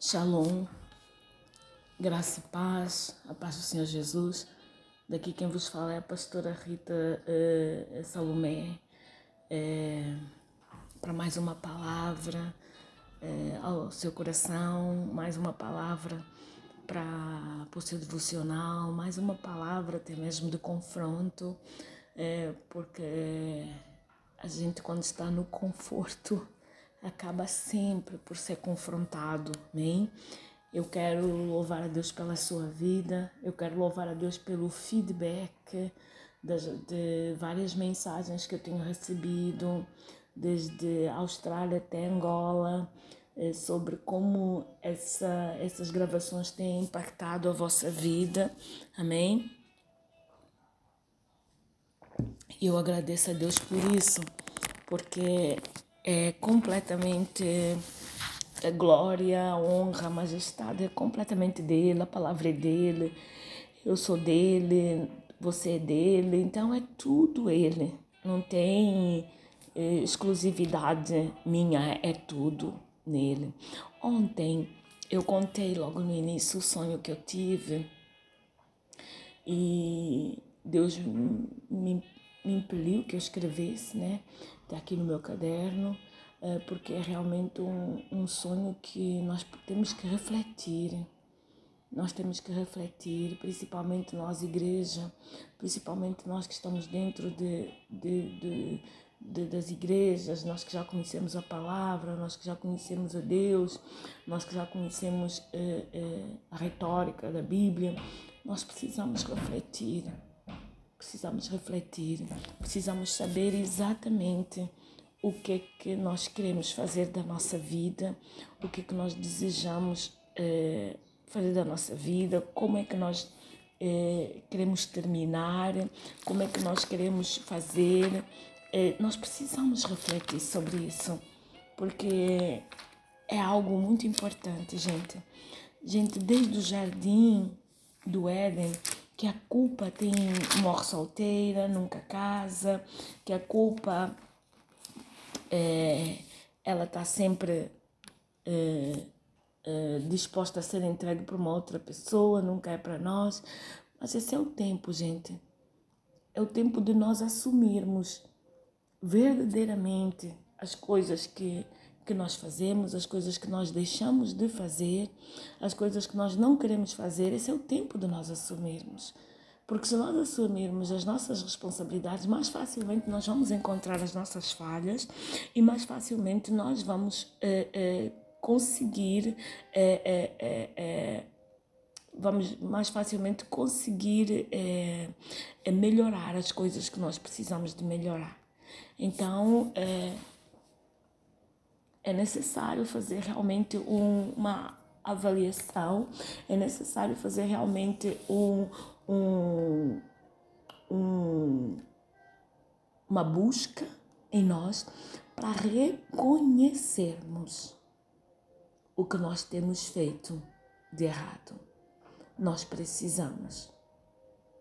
Shalom, graça e paz, a paz do Senhor Jesus. Daqui quem vos fala é a pastora Rita uh, Salomé, é, para mais uma palavra é, ao seu coração, mais uma palavra para o seu devocional, mais uma palavra até mesmo de confronto, porque a gente quando está no conforto acaba sempre por ser confrontado, amém? Eu quero louvar a Deus pela sua vida, eu quero louvar a Deus pelo feedback das, de várias mensagens que eu tenho recebido, desde Austrália até Angola, eh, sobre como essa, essas gravações têm impactado a vossa vida, amém? E eu agradeço a Deus por isso, porque é completamente a glória, honra, majestade é completamente dele, a palavra é dele, eu sou dele, você é dele, então é tudo ele. Não tem eh, exclusividade minha, é tudo nele. Ontem eu contei logo no início o sonho que eu tive e Deus me, me impeliu que eu escrevesse, né? Está aqui no meu caderno, eh, porque é realmente um, um sonho que nós temos que refletir. Nós temos que refletir, principalmente nós, igreja, principalmente nós que estamos dentro de, de, de, de, das igrejas, nós que já conhecemos a palavra, nós que já conhecemos a Deus, nós que já conhecemos eh, eh, a retórica da Bíblia, nós precisamos refletir precisamos refletir, precisamos saber exatamente o que é que nós queremos fazer da nossa vida, o que é que nós desejamos eh, fazer da nossa vida, como é que nós eh, queremos terminar, como é que nós queremos fazer. Eh, nós precisamos refletir sobre isso, porque é algo muito importante, gente. Gente, desde o jardim do Éden, que a culpa tem morre solteira, nunca casa, que a culpa é, ela está sempre é, é, disposta a ser entregue para uma outra pessoa, nunca é para nós. Mas esse é o tempo, gente. É o tempo de nós assumirmos verdadeiramente as coisas que que nós fazemos, as coisas que nós deixamos de fazer, as coisas que nós não queremos fazer, esse é o tempo de nós assumirmos. Porque se nós assumirmos as nossas responsabilidades, mais facilmente nós vamos encontrar as nossas falhas e mais facilmente nós vamos eh, eh, conseguir eh, vamos mais facilmente conseguir melhorar as coisas que nós precisamos de melhorar. Então, é necessário fazer realmente um, uma avaliação, é necessário fazer realmente um, um, um, uma busca em nós para reconhecermos o que nós temos feito de errado. Nós precisamos,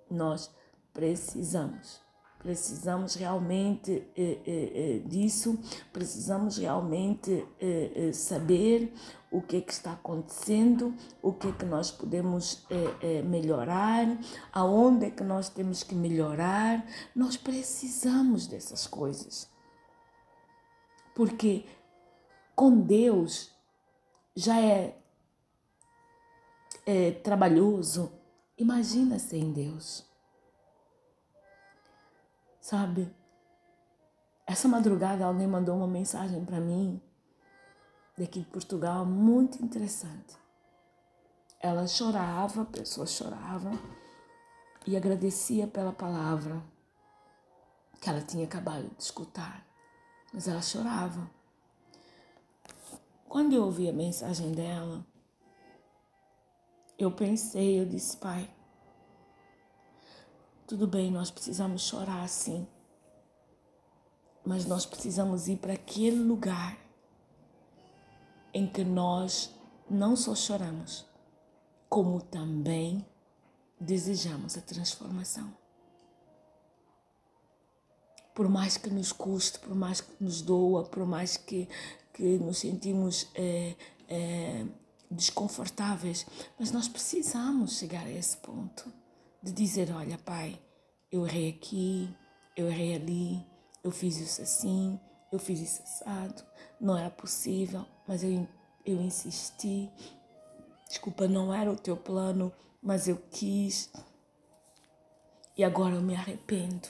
nós precisamos Precisamos realmente eh, eh, eh, disso, precisamos realmente eh, eh, saber o que, é que está acontecendo, o que é que nós podemos eh, melhorar, aonde é que nós temos que melhorar. Nós precisamos dessas coisas. Porque com Deus já é, é trabalhoso. Imagina sem Deus. Sabe? Essa madrugada alguém mandou uma mensagem para mim daqui de Portugal muito interessante. Ela chorava, a pessoa chorava e agradecia pela palavra que ela tinha acabado de escutar, mas ela chorava. Quando eu ouvi a mensagem dela, eu pensei, eu disse, pai, tudo bem, nós precisamos chorar sim. Mas nós precisamos ir para aquele lugar em que nós não só choramos, como também desejamos a transformação. Por mais que nos custe, por mais que nos doa, por mais que, que nos sentimos é, é, desconfortáveis, mas nós precisamos chegar a esse ponto de dizer: Olha, Pai, eu errei aqui, eu errei ali, eu fiz isso assim, eu fiz isso assado, não era possível, mas eu, eu insisti. Desculpa, não era o teu plano, mas eu quis. E agora eu me arrependo.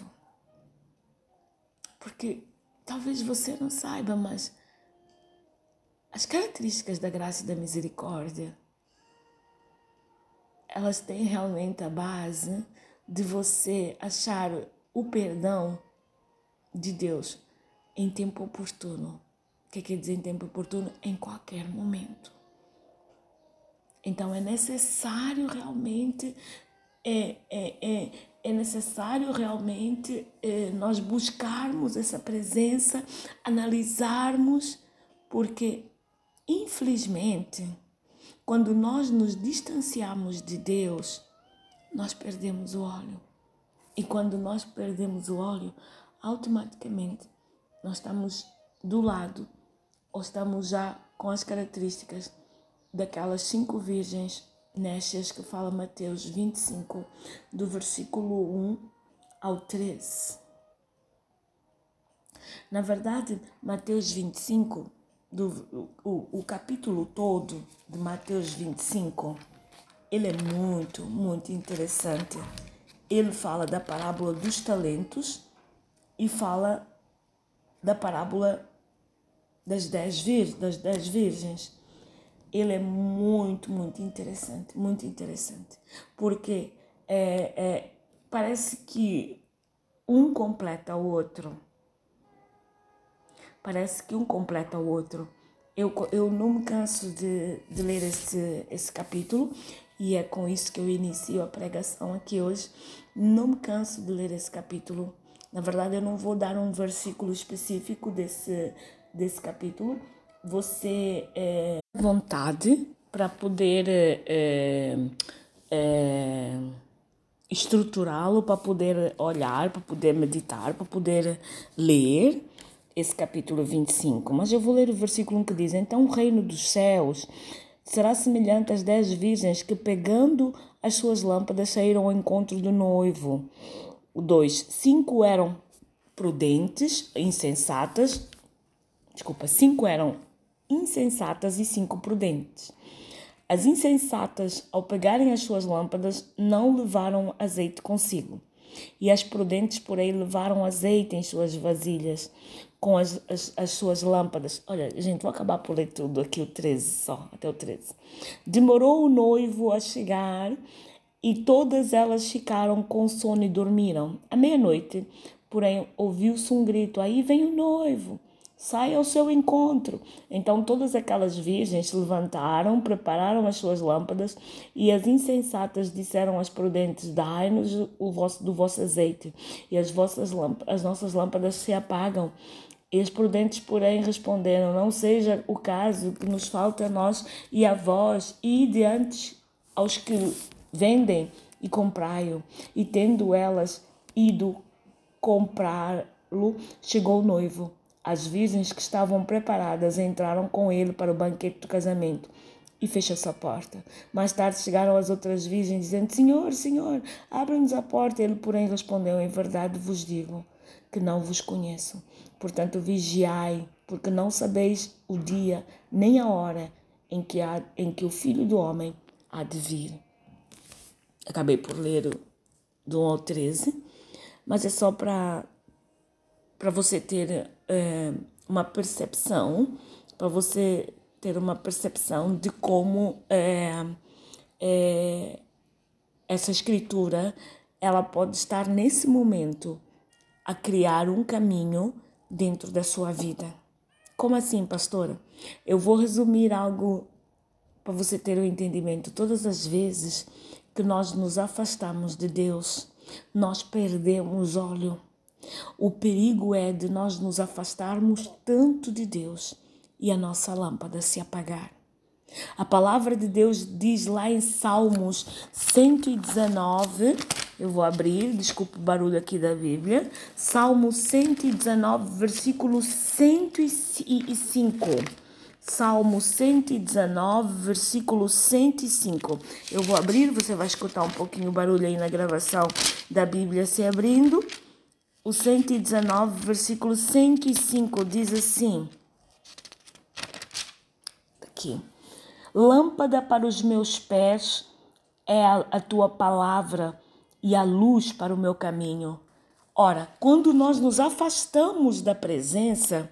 Porque talvez você não saiba, mas as características da graça e da misericórdia elas têm realmente a base de você achar o perdão de Deus em tempo oportuno. O que quer dizer em tempo oportuno? Em qualquer momento. Então é necessário realmente é, é, é, é necessário realmente é, nós buscarmos essa presença, analisarmos, porque infelizmente quando nós nos distanciamos de Deus, nós perdemos o óleo. E quando nós perdemos o óleo, automaticamente nós estamos do lado ou estamos já com as características daquelas cinco virgens nestas que fala Mateus 25, do versículo 1 ao 13. Na verdade, Mateus 25 do o, o capítulo todo de Mateus 25, ele é muito, muito interessante. Ele fala da parábola dos talentos e fala da parábola das dez, vir, das dez virgens. Ele é muito, muito interessante, muito interessante. Porque é, é, parece que um completa o outro parece que um completa o outro. Eu, eu não me canso de, de ler esse, esse capítulo e é com isso que eu inicio a pregação aqui hoje. Não me canso de ler esse capítulo. Na verdade, eu não vou dar um versículo específico desse, desse capítulo. Você é vontade para poder é, é, estruturá-lo, para poder olhar, para poder meditar, para poder ler esse capítulo 25, mas eu vou ler o versículo 1 que diz: Então o reino dos céus será semelhante às dez virgens que, pegando as suas lâmpadas, saíram ao encontro do noivo. O 2: Cinco eram prudentes, insensatas. Desculpa, cinco eram insensatas e cinco prudentes. As insensatas, ao pegarem as suas lâmpadas, não levaram azeite consigo. E as prudentes, porém, levaram azeite em suas vasilhas com as, as, as, suas lâmpadas. Olha, gente, vou acabar por ler tudo aqui, o 13 só, até o 13. Demorou o noivo a chegar e todas elas ficaram com sono e dormiram. À meia-noite, porém, ouviu-se um grito: Aí vem o noivo sai ao seu encontro. Então todas aquelas virgens se levantaram, prepararam as suas lâmpadas, e as insensatas disseram às prudentes: Dai-nos o vosso, do vosso azeite, e as, vossas as nossas lâmpadas se apagam. E as prudentes, porém, responderam: Não seja o caso que nos falte a nós e a vós, e diante aos que vendem e comprai-o. E tendo elas ido comprá-lo, chegou o noivo. As virgens que estavam preparadas entraram com ele para o banquete do casamento e fechou-se a porta. Mais tarde chegaram as outras virgens, dizendo: Senhor, Senhor, abre-nos a porta. Ele, porém, respondeu: Em verdade vos digo que não vos conheço. Portanto, vigiai, porque não sabeis o dia nem a hora em que, há, em que o Filho do Homem há de vir. Acabei por ler do 1 ao 13, mas é só para você ter é, uma percepção, para você ter uma percepção de como é, é, essa escritura ela pode estar nesse momento a criar um caminho dentro da sua vida. Como assim, pastora? Eu vou resumir algo para você ter o um entendimento. Todas as vezes que nós nos afastamos de Deus, nós perdemos óleo o perigo é de nós nos afastarmos tanto de Deus e a nossa lâmpada se apagar. A palavra de Deus diz lá em Salmos 119, eu vou abrir, desculpe o barulho aqui da Bíblia, Salmo 119, versículo 105. Salmo 119, versículo 105. Eu vou abrir, você vai escutar um pouquinho o barulho aí na gravação da Bíblia se abrindo. O 119, versículo 105 diz assim: Aqui. Lâmpada para os meus pés é a, a tua palavra e a luz para o meu caminho. Ora, quando nós nos afastamos da presença,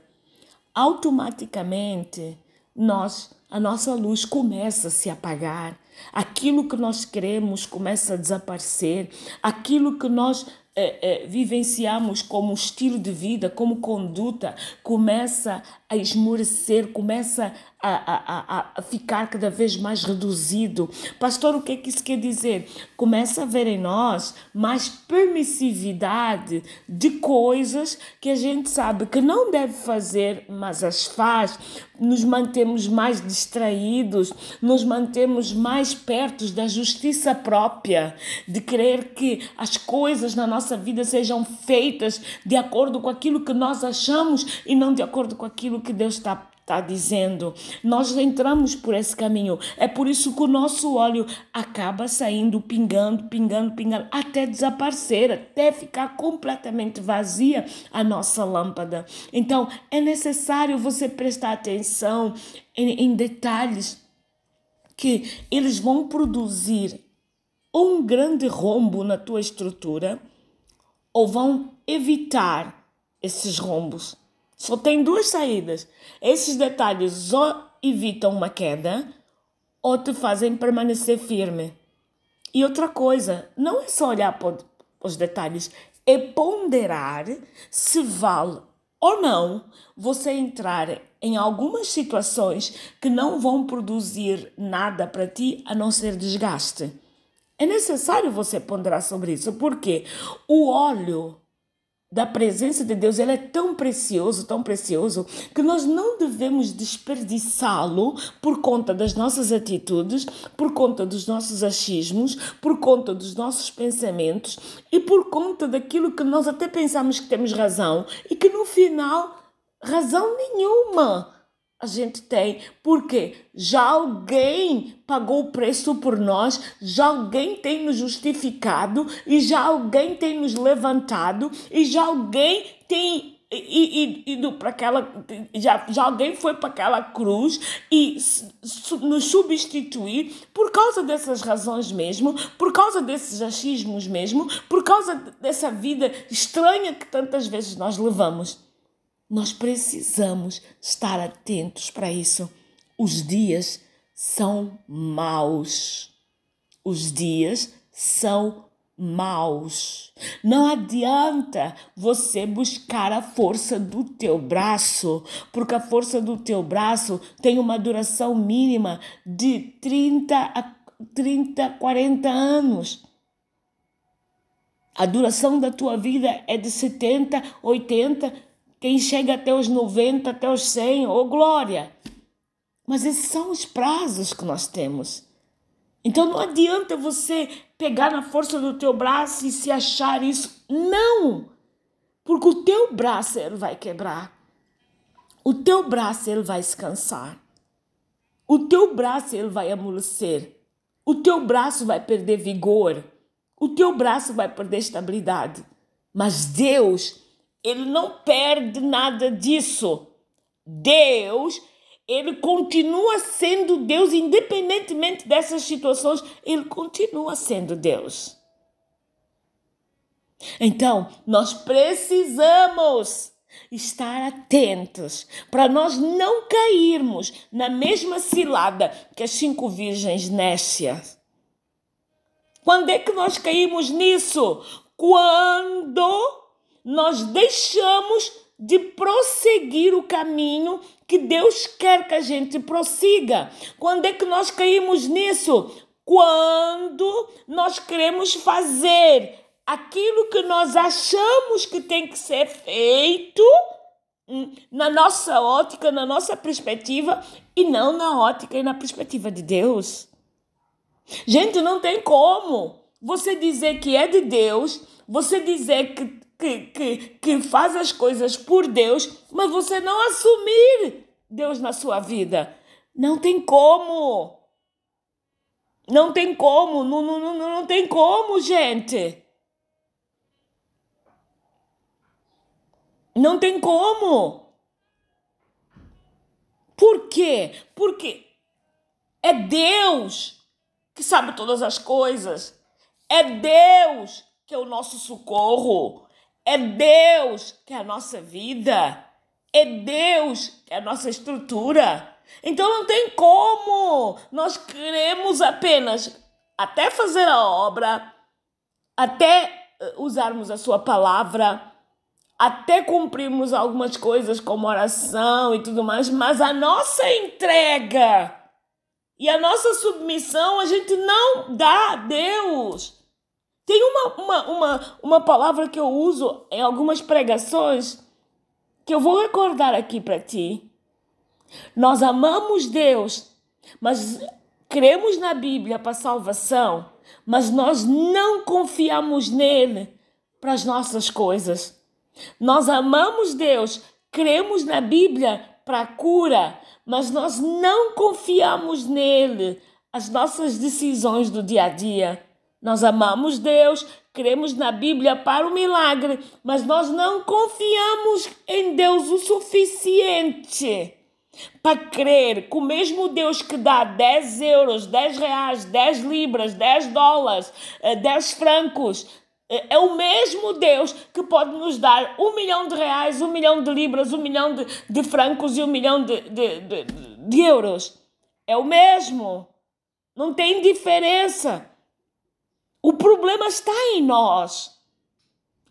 automaticamente nós a nossa luz começa a se apagar, aquilo que nós queremos começa a desaparecer, aquilo que nós é, é, vivenciamos como estilo de vida, como conduta, começa a esmorecer, começa a, a, a, ficar cada vez mais reduzido. Pastor, o que é que isso quer dizer? Começa a ver em nós mais permissividade de coisas que a gente sabe que não deve fazer, mas as faz. Nos mantemos mais distraídos, nos mantemos mais perto da justiça própria, de crer que as coisas na nossa vida sejam feitas de acordo com aquilo que nós achamos e não de acordo com aquilo que Deus está está dizendo. Nós entramos por esse caminho. É por isso que o nosso óleo acaba saindo, pingando, pingando, pingando, até desaparecer, até ficar completamente vazia a nossa lâmpada. Então, é necessário você prestar atenção em, em detalhes que eles vão produzir um grande rombo na tua estrutura ou vão evitar esses rombos. Só tem duas saídas. Esses detalhes ou evitam uma queda ou te fazem permanecer firme. E outra coisa, não é só olhar para os detalhes, é ponderar se vale ou não você entrar em algumas situações que não vão produzir nada para ti a não ser desgaste. É necessário você ponderar sobre isso, porque o óleo da presença de Deus, ele é tão precioso, tão precioso, que nós não devemos desperdiçá-lo por conta das nossas atitudes, por conta dos nossos achismos, por conta dos nossos pensamentos e por conta daquilo que nós até pensamos que temos razão e que no final, razão nenhuma a gente tem, porque já alguém pagou o preço por nós, já alguém tem nos justificado e já alguém tem nos levantado e já alguém tem ido para aquela já, já alguém foi para aquela cruz e nos substituir por causa dessas razões mesmo, por causa desses achismos mesmo, por causa dessa vida estranha que tantas vezes nós levamos. Nós precisamos estar atentos para isso. Os dias são maus. Os dias são maus. Não adianta você buscar a força do teu braço, porque a força do teu braço tem uma duração mínima de 30 a 30, 40 anos. A duração da tua vida é de 70, 80, quem chega até os 90, até os 100, oh glória! Mas esses são os prazos que nós temos. Então não adianta você pegar na força do teu braço e se achar isso. Não! Porque o teu braço ele vai quebrar. O teu braço ele vai se cansar. O teu braço ele vai amolecer. O teu braço vai perder vigor. O teu braço vai perder estabilidade. Mas Deus ele não perde nada disso. Deus, ele continua sendo Deus, independentemente dessas situações, ele continua sendo Deus. Então, nós precisamos estar atentos para nós não cairmos na mesma cilada que as cinco virgens nécias. Quando é que nós caímos nisso? Quando nós deixamos de prosseguir o caminho que Deus quer que a gente prossiga. Quando é que nós caímos nisso? Quando nós queremos fazer aquilo que nós achamos que tem que ser feito hum, na nossa ótica, na nossa perspectiva e não na ótica e na perspectiva de Deus. Gente, não tem como você dizer que é de Deus, você dizer que que, que, que faz as coisas por Deus, mas você não assumir Deus na sua vida? Não tem como. Não tem como, não, não, não, não tem como, gente. Não tem como. Por quê? Porque é Deus que sabe todas as coisas. É Deus que é o nosso socorro. É Deus que é a nossa vida. É Deus que é a nossa estrutura. Então não tem como. Nós queremos apenas até fazer a obra, até eh, usarmos a sua palavra, até cumprirmos algumas coisas como oração e tudo mais, mas a nossa entrega e a nossa submissão a gente não dá a Deus. Tem uma, uma, uma, uma palavra que eu uso em algumas pregações que eu vou recordar aqui para ti. Nós amamos Deus, mas cremos na Bíblia para salvação, mas nós não confiamos nele para as nossas coisas. Nós amamos Deus, cremos na Bíblia para cura, mas nós não confiamos nele as nossas decisões do dia a dia. Nós amamos Deus, cremos na Bíblia para o milagre, mas nós não confiamos em Deus o suficiente para crer que o mesmo Deus que dá 10 euros, 10 reais, 10 libras, 10 dólares, 10 eh, francos, eh, é o mesmo Deus que pode nos dar um milhão de reais, um milhão de libras, um milhão de, de francos e um milhão de, de, de, de euros. É o mesmo. Não tem diferença. O problema está em nós.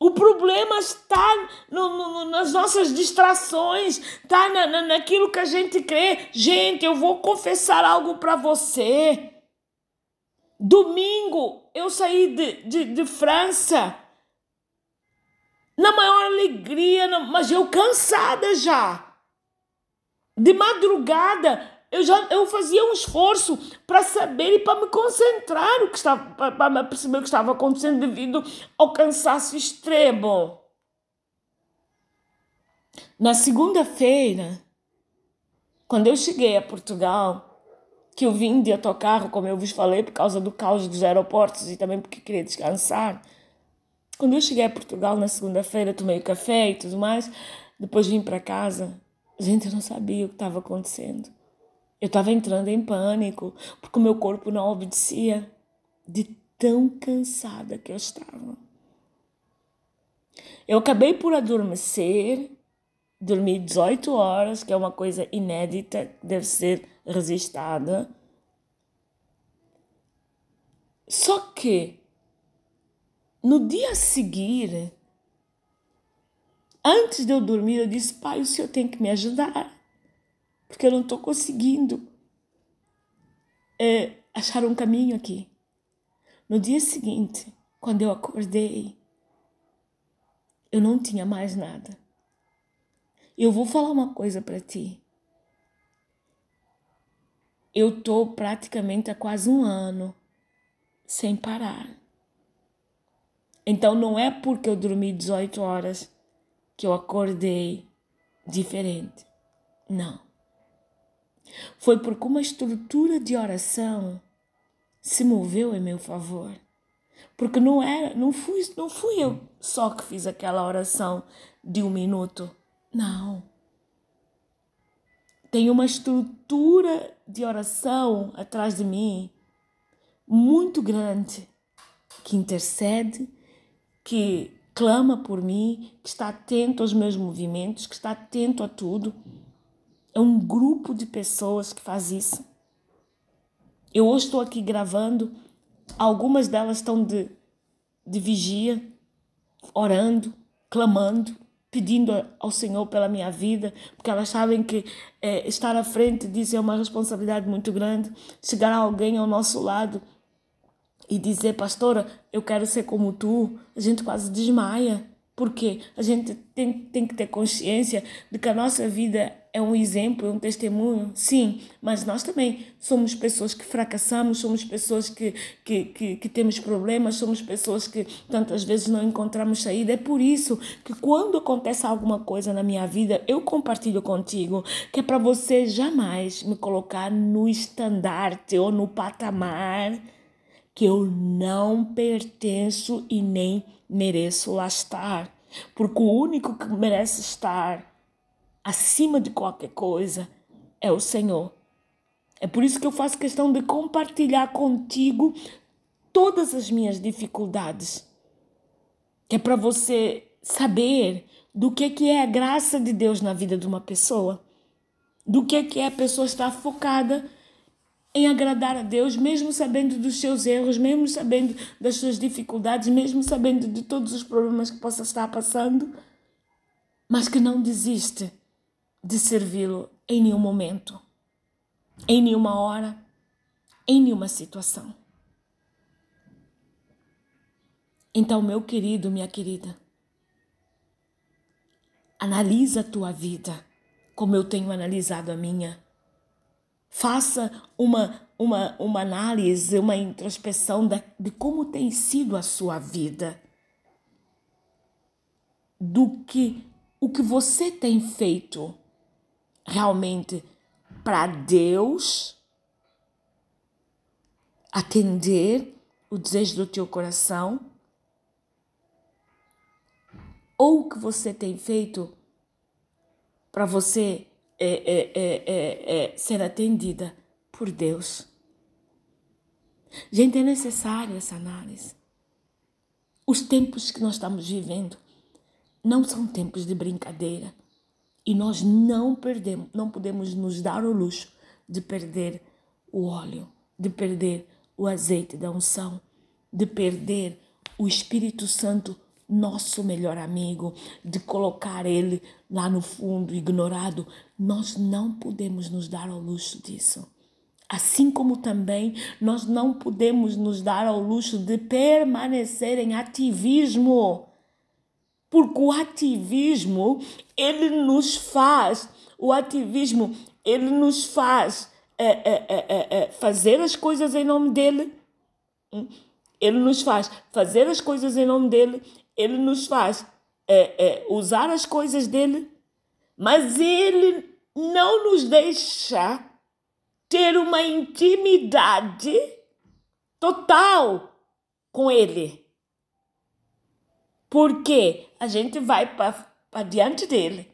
O problema está no, no, nas nossas distrações, está na, na, naquilo que a gente crê. Gente, eu vou confessar algo para você. Domingo eu saí de, de, de França na maior alegria, mas eu cansada já. De madrugada, eu já eu fazia um esforço para saber e para me concentrar o que estava para perceber o que estava acontecendo devido ao cansaço extremo. Na segunda-feira, quando eu cheguei a Portugal, que eu vim de autocarro, como eu vos falei, por causa do caos dos aeroportos e também porque queria descansar. Quando eu cheguei a Portugal na segunda-feira, tomei café e tudo mais, depois vim para casa. Gente, eu não sabia o que estava acontecendo. Eu estava entrando em pânico, porque o meu corpo não obedecia de tão cansada que eu estava. Eu acabei por adormecer, dormi 18 horas, que é uma coisa inédita, deve ser resistada. Só que no dia a seguir, antes de eu dormir, eu disse: Pai, o senhor tem que me ajudar porque eu não estou conseguindo é, achar um caminho aqui. No dia seguinte, quando eu acordei, eu não tinha mais nada. Eu vou falar uma coisa para ti. Eu estou praticamente há quase um ano sem parar. Então não é porque eu dormi 18 horas que eu acordei diferente. Não. Foi porque uma estrutura de oração se moveu em meu favor. Porque não era, não fui, não fui eu só que fiz aquela oração de um minuto. Não. Tem uma estrutura de oração atrás de mim muito grande que intercede, que clama por mim, que está atento aos meus movimentos, que está atento a tudo. É um grupo de pessoas que faz isso. Eu hoje estou aqui gravando, algumas delas estão de, de vigia, orando, clamando, pedindo ao Senhor pela minha vida, porque elas sabem que é, estar à frente disso é uma responsabilidade muito grande. Chegar alguém ao nosso lado e dizer, pastora, eu quero ser como tu, a gente quase desmaia. Porque a gente tem, tem que ter consciência de que a nossa vida é um exemplo, é um testemunho, sim, mas nós também somos pessoas que fracassamos, somos pessoas que, que, que, que, temos problemas, somos pessoas que tantas vezes não encontramos saída. É por isso que quando acontece alguma coisa na minha vida, eu compartilho contigo, que é para você jamais me colocar no estandarte ou no patamar que eu não pertenço e nem mereço lá estar. Porque o único que merece estar acima de qualquer coisa é o Senhor. É por isso que eu faço questão de compartilhar contigo todas as minhas dificuldades. Que é para você saber do que, que é a graça de Deus na vida de uma pessoa. Do que, que é a pessoa estar focada em agradar a Deus, mesmo sabendo dos seus erros, mesmo sabendo das suas dificuldades, mesmo sabendo de todos os problemas que possa estar passando, mas que não desiste de servi-lo em nenhum momento, em nenhuma hora, em nenhuma situação. Então, meu querido, minha querida, analisa a tua vida como eu tenho analisado a minha Faça uma, uma, uma análise, uma introspeção de, de como tem sido a sua vida. Do que o que você tem feito realmente para Deus atender o desejo do teu coração ou o que você tem feito para você é, é, é, é, ser atendida por Deus. Gente, é necessário essa análise. Os tempos que nós estamos vivendo não são tempos de brincadeira. E nós não perdemos, não podemos nos dar o luxo de perder o óleo, de perder o azeite da unção, de perder o Espírito Santo nosso melhor amigo, de colocar ele lá no fundo, ignorado, nós não podemos nos dar ao luxo disso. Assim como também nós não podemos nos dar ao luxo de permanecer em ativismo. Porque o ativismo, ele nos faz, o ativismo, ele nos faz é, é, é, fazer as coisas em nome dele. Hum? Ele nos faz fazer as coisas em nome dele ele nos faz é, é, usar as coisas dele, mas ele não nos deixa ter uma intimidade total com ele. Porque a gente vai para diante dele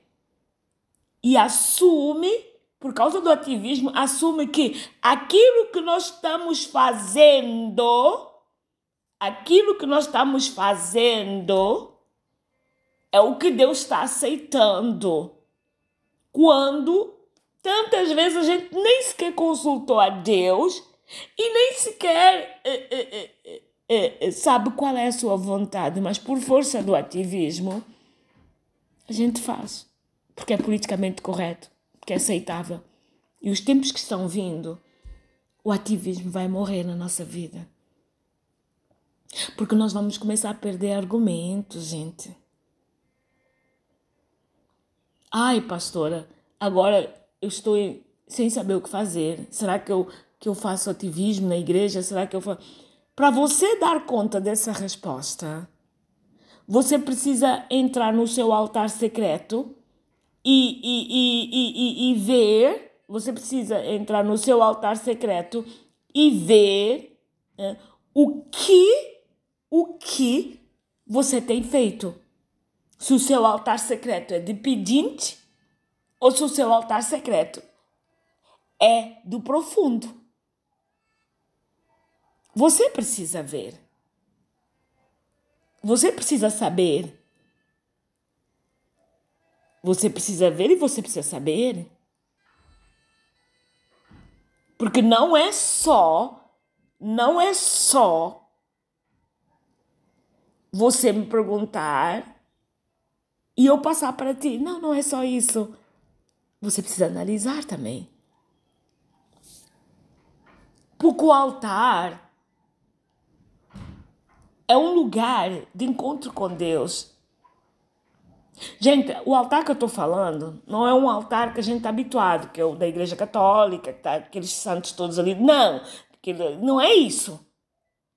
e assume, por causa do ativismo, assume que aquilo que nós estamos fazendo aquilo que nós estamos fazendo é o que Deus está aceitando. Quando tantas vezes a gente nem sequer consultou a Deus e nem sequer é, é, é, sabe qual é a sua vontade, mas por força do ativismo a gente faz, porque é politicamente correto, porque é aceitável. E os tempos que estão vindo, o ativismo vai morrer na nossa vida. Porque nós vamos começar a perder argumentos, gente. Ai, pastora, agora eu estou sem saber o que fazer. Será que eu, que eu faço ativismo na igreja? Será que eu faço. Para você dar conta dessa resposta, você precisa entrar no seu altar secreto e, e, e, e, e, ver. Você precisa entrar no seu altar secreto e ver né, o que o que você tem feito. Se o seu altar secreto é de pedinte ou se o seu altar secreto é do profundo. Você precisa ver. Você precisa saber. Você precisa ver e você precisa saber. Porque não é só, não é só você me perguntar e eu passar para ti. Não, não é só isso. Você precisa analisar também. Porque o altar é um lugar de encontro com Deus. Gente, o altar que eu estou falando não é um altar que a gente está habituado, que é o da Igreja Católica, que tá aqueles santos todos ali. Não, não é isso.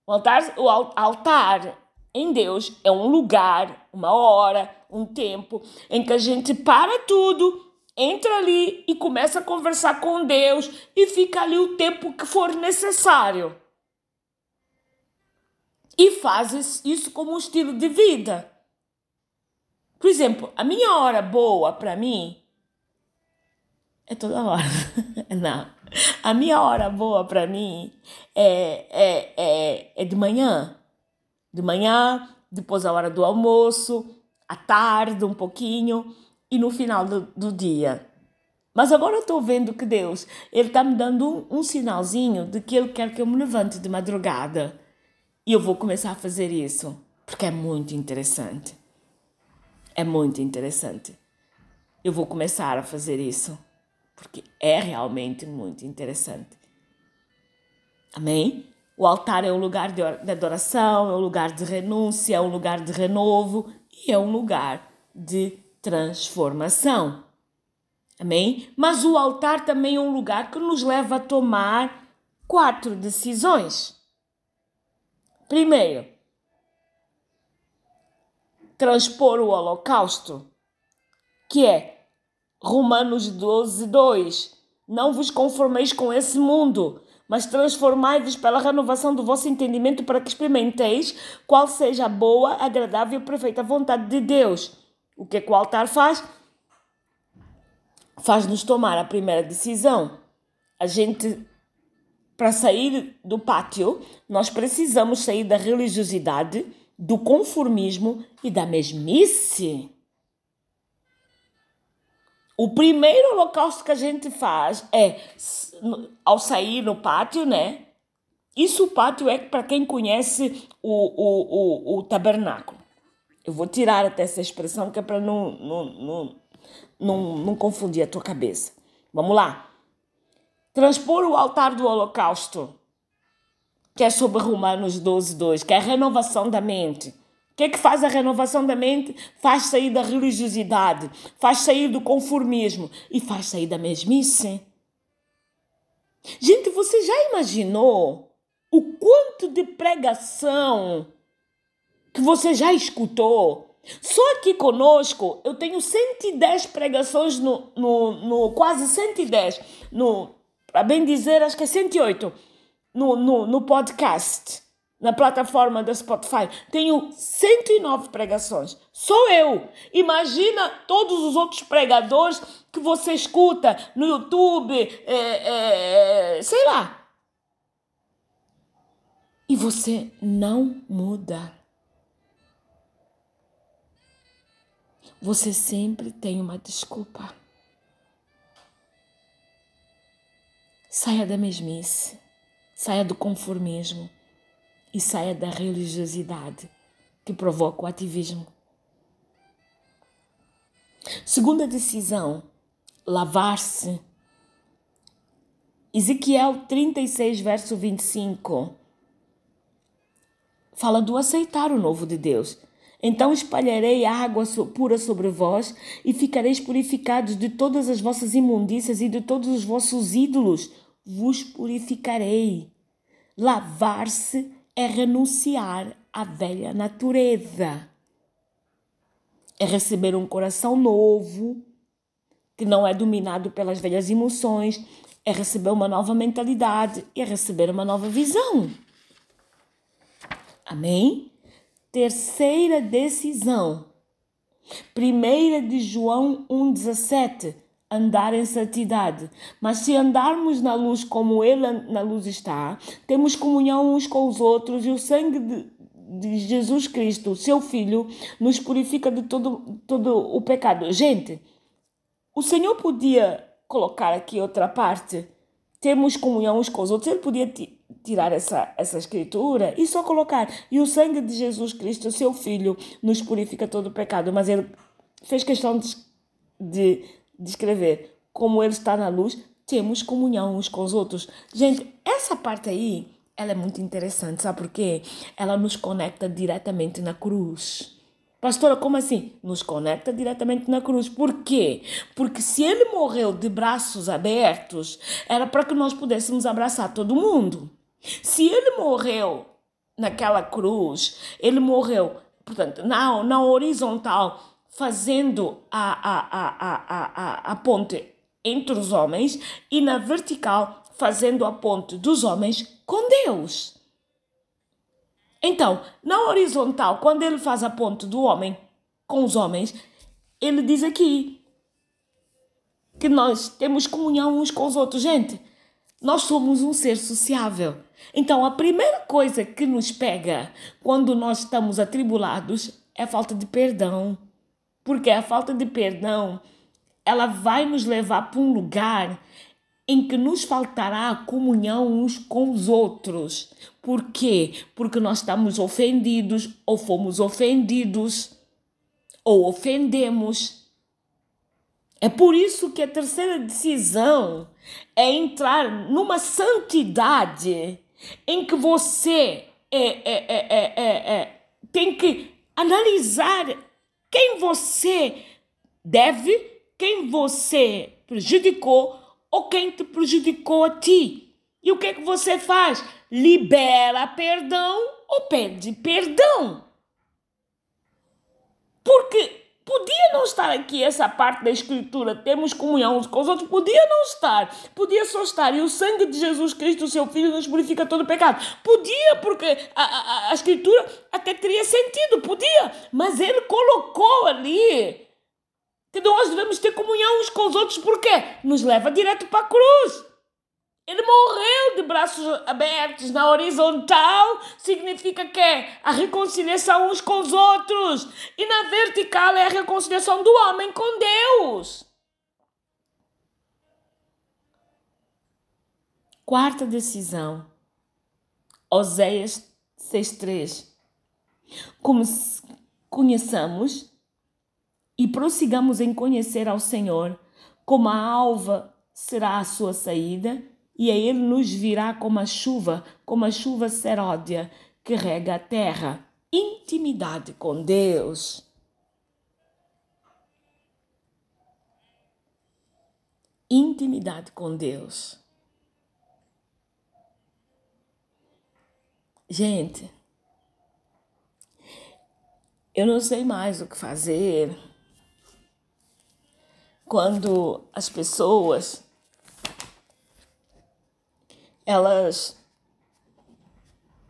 O altar, o altar em Deus é um lugar, uma hora, um tempo em que a gente para tudo, entra ali e começa a conversar com Deus e fica ali o tempo que for necessário. E faz isso como um estilo de vida. Por exemplo, a minha hora boa para mim é toda hora. Não. A minha hora boa para mim é, é, é, é de manhã. De manhã, depois a hora do almoço, à tarde um pouquinho e no final do, do dia. Mas agora eu estou vendo que Deus, Ele está me dando um, um sinalzinho de que Ele quer que eu me levante de madrugada. E eu vou começar a fazer isso, porque é muito interessante. É muito interessante. Eu vou começar a fazer isso porque é realmente muito interessante. Amém? O altar é um lugar de adoração, é um lugar de renúncia, é um lugar de renovo e é um lugar de transformação. Amém? Mas o altar também é um lugar que nos leva a tomar quatro decisões. Primeiro, transpor o holocausto, que é Romanos 12, 2. Não vos conformeis com esse mundo, mas transformai-vos pela renovação do vosso entendimento para que experimenteis qual seja a boa, agradável e perfeita vontade de Deus. O que, é que o altar faz? Faz-nos tomar a primeira decisão. A gente, para sair do pátio, nós precisamos sair da religiosidade do conformismo e da mesmice. O primeiro holocausto que a gente faz é ao sair no pátio, né? Isso o pátio é para quem conhece o, o, o, o tabernáculo. Eu vou tirar até essa expressão que é para não, não, não, não, não confundir a tua cabeça. Vamos lá. Transpor o altar do holocausto que é sobre Romanos 12, 2, que é a renovação da mente. O que é que faz a renovação da mente? Faz sair da religiosidade, faz sair do conformismo e faz sair da mesmice. Gente, você já imaginou o quanto de pregação que você já escutou? Só aqui conosco eu tenho 110 pregações no, no, no quase 110, no, para bem dizer, acho que é 108 no, no, no podcast, na plataforma da Spotify. Tenho 109 pregações. Sou eu. Imagina todos os outros pregadores que você escuta no YouTube, é, é, sei lá. E você não muda. Você sempre tem uma desculpa. Saia da mesmice. Saia do conformismo e saia da religiosidade que provoca o ativismo. Segunda decisão, lavar-se. Ezequiel 36, verso 25, fala do aceitar o novo de Deus. Então espalharei água pura sobre vós e ficareis purificados de todas as vossas imundícias e de todos os vossos ídolos. Vos purificarei. Lavar-se é renunciar à velha natureza. É receber um coração novo, que não é dominado pelas velhas emoções, é receber uma nova mentalidade, é receber uma nova visão. Amém? Terceira decisão. Primeira de João 1,17 andar em santidade. Mas se andarmos na luz como Ele na luz está, temos comunhão uns com os outros e o sangue de, de Jesus Cristo, seu Filho, nos purifica de todo, todo o pecado. Gente, o Senhor podia colocar aqui outra parte. Temos comunhão uns com os outros. Ele podia tirar essa, essa escritura e só colocar. E o sangue de Jesus Cristo, seu Filho, nos purifica todo o pecado. Mas ele fez questão de, de descrever como ele está na luz, temos comunhão uns com os outros. Gente, essa parte aí, ela é muito interessante, sabe por quê? Ela nos conecta diretamente na cruz. Pastora, como assim? Nos conecta diretamente na cruz. Por quê? Porque se ele morreu de braços abertos, era para que nós pudéssemos abraçar todo mundo. Se ele morreu naquela cruz, ele morreu, portanto, na, na horizontal, fazendo a, a, a, a, a, a ponte entre os homens, e na vertical, fazendo a ponte dos homens com Deus. Então, na horizontal, quando ele faz a ponte do homem com os homens, ele diz aqui que nós temos comunhão uns com os outros. Gente, nós somos um ser sociável. Então, a primeira coisa que nos pega quando nós estamos atribulados é a falta de perdão. Porque a falta de perdão, ela vai nos levar para um lugar em que nos faltará a comunhão uns com os outros. Por quê? Porque nós estamos ofendidos ou fomos ofendidos ou ofendemos. É por isso que a terceira decisão é entrar numa santidade em que você é, é, é, tem que analisar quem você deve, quem você prejudicou ou quem te prejudicou a ti. E o que é que você faz? Libera perdão ou pede perdão. Porque podia não estar aqui essa parte da escritura, temos comunhão uns com os outros, podia não estar, podia só estar, e o sangue de Jesus Cristo, seu Filho, nos purifica todo pecado. Podia, porque a, a, a escritura até teria sentido, podia, mas ele colocou ali que nós devemos ter comunhão uns com os outros, porque nos leva direto para a cruz. Ele morreu de braços abertos na horizontal, significa que é a reconciliação uns com os outros, e na vertical é a reconciliação do homem com Deus. Quarta decisão, Oséias 6,3. Como conheçamos e prossigamos em conhecer ao Senhor, como a alva será a sua saída, e a ele nos virá como a chuva, como a chuva seródia que rega a terra. Intimidade com Deus. Intimidade com Deus. Gente, eu não sei mais o que fazer quando as pessoas elas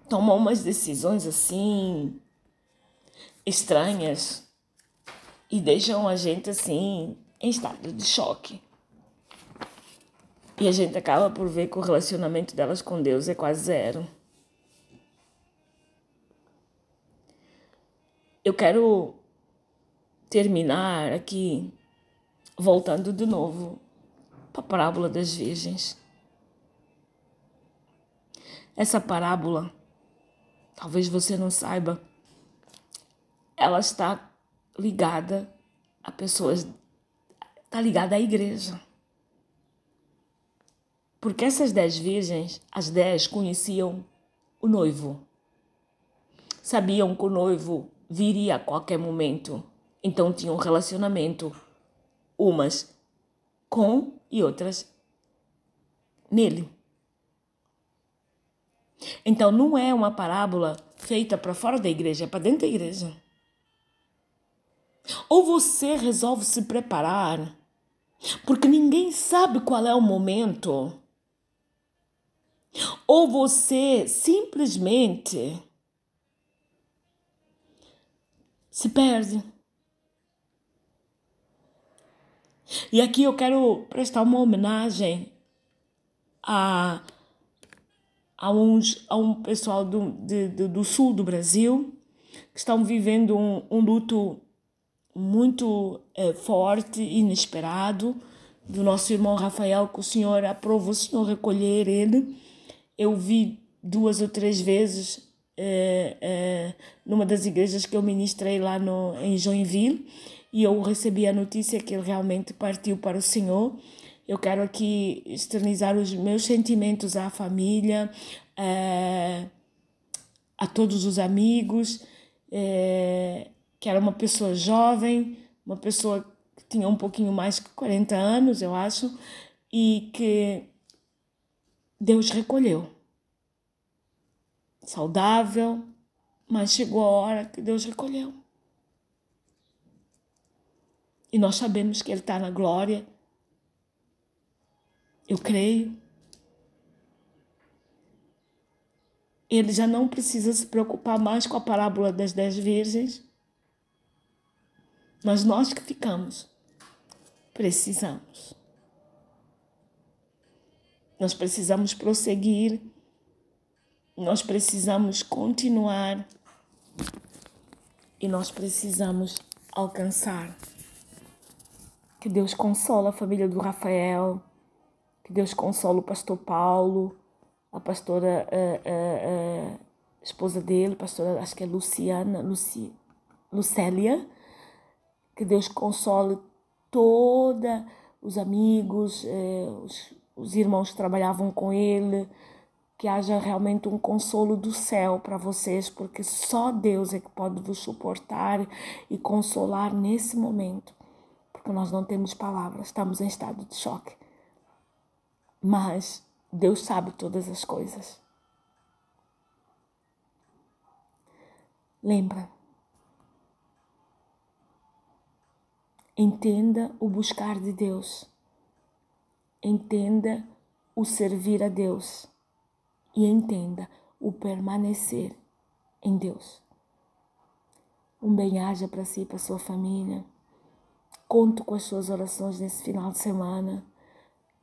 tomam umas decisões assim estranhas e deixam a gente assim em estado de choque. E a gente acaba por ver que o relacionamento delas com Deus é quase zero. Eu quero terminar aqui voltando de novo para a parábola das virgens. Essa parábola, talvez você não saiba, ela está ligada a pessoas, está ligada à igreja. Porque essas dez virgens, as dez conheciam o noivo. Sabiam que o noivo viria a qualquer momento. Então tinham um relacionamento umas com e outras nele. Então não é uma parábola feita para fora da igreja, é para dentro da igreja. Ou você resolve se preparar, porque ninguém sabe qual é o momento. Ou você simplesmente se perde. E aqui eu quero prestar uma homenagem a, a, uns, a um pessoal do, de, de, do sul do Brasil que estão vivendo um, um luto muito é, forte, inesperado, do nosso irmão Rafael, que o Senhor aprovou o Senhor recolher ele. Eu vi duas ou três vezes é, é, numa das igrejas que eu ministrei lá no, em Joinville e eu recebi a notícia que ele realmente partiu para o Senhor. Eu quero aqui externizar os meus sentimentos à família, eh, a todos os amigos, eh, que era uma pessoa jovem, uma pessoa que tinha um pouquinho mais que 40 anos, eu acho, e que Deus recolheu. Saudável, mas chegou a hora que Deus recolheu. E nós sabemos que Ele está na glória. Eu creio. Ele já não precisa se preocupar mais com a parábola das dez virgens. Mas nós que ficamos, precisamos. Nós precisamos prosseguir, nós precisamos continuar e nós precisamos alcançar. Que Deus consola a família do Rafael, que Deus consola o pastor Paulo, a pastora, a, a, a esposa dele, pastora, acho que é Luciana, Luci, Lucélia, que Deus console toda os amigos, eh, os, os irmãos que trabalhavam com ele, que haja realmente um consolo do céu para vocês, porque só Deus é que pode vos suportar e consolar nesse momento, porque nós não temos palavras, estamos em estado de choque. Mas Deus sabe todas as coisas. Lembra, Entenda o buscar de Deus. Entenda o servir a Deus. E entenda o permanecer em Deus. Um bem-aja para si e para sua família. Conto com as suas orações nesse final de semana,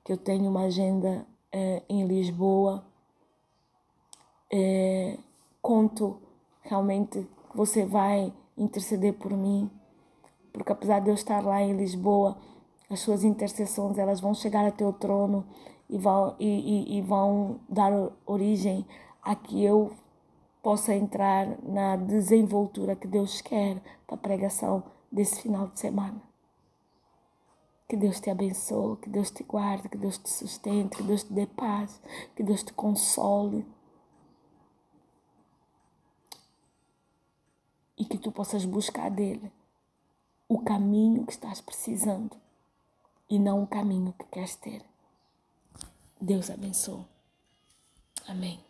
que eu tenho uma agenda eh, em Lisboa. Eh, conto realmente que você vai interceder por mim porque apesar de eu estar lá em Lisboa, as suas intercessões elas vão chegar até o trono e vão, e, e, e vão dar origem a que eu possa entrar na desenvoltura que Deus quer para a pregação desse final de semana. Que Deus te abençoe, que Deus te guarde, que Deus te sustente, que Deus te dê paz, que Deus te console. E que tu possas buscar dele o caminho que estás precisando e não o caminho que queres ter. Deus abençoe. Amém.